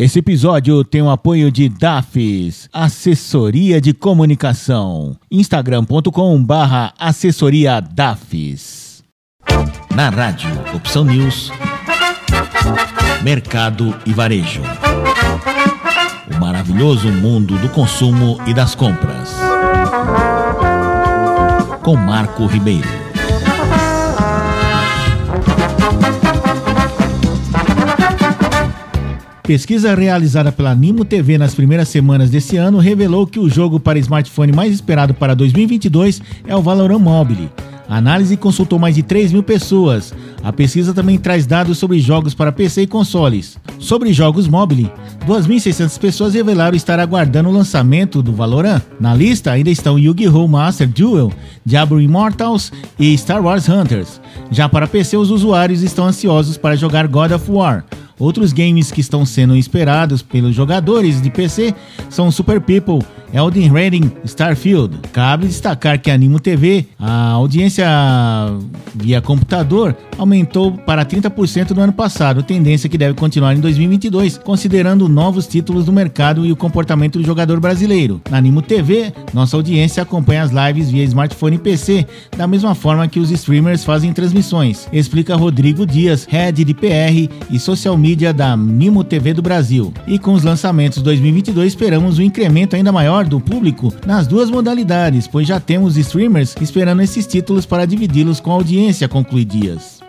Esse episódio tem o apoio de DAFES, Assessoria de Comunicação. instagram.com barra assessoria DAFES. Na rádio, Opção News, Mercado e Varejo. O maravilhoso mundo do consumo e das compras. Com Marco Ribeiro. Pesquisa realizada pela Nimo TV nas primeiras semanas desse ano revelou que o jogo para smartphone mais esperado para 2022 é o Valorant Mobile. A análise consultou mais de 3 mil pessoas. A pesquisa também traz dados sobre jogos para PC e consoles. Sobre jogos mobile, 2.600 pessoas revelaram estar aguardando o lançamento do Valorant. Na lista ainda estão Yu-Gi-Oh! Master Duel, Diablo Immortals e Star Wars Hunters. Já para PC, os usuários estão ansiosos para jogar God of War. Outros games que estão sendo esperados pelos jogadores de PC são Super People, Elden Ring, Starfield. Cabe destacar que a Animo TV, a audiência via computador, aumentou para 30% no ano passado, tendência que deve continuar em 2022, considerando novos títulos do mercado e o comportamento do jogador brasileiro. Na Animo TV, nossa audiência acompanha as lives via smartphone e PC, da mesma forma que os streamers fazem transmissões, explica Rodrigo Dias, head de PR e social media da Mimo TV do Brasil. E com os lançamentos 2022 esperamos um incremento ainda maior do público nas duas modalidades, pois já temos streamers esperando esses títulos para dividi-los com a audiência, conclui Dias.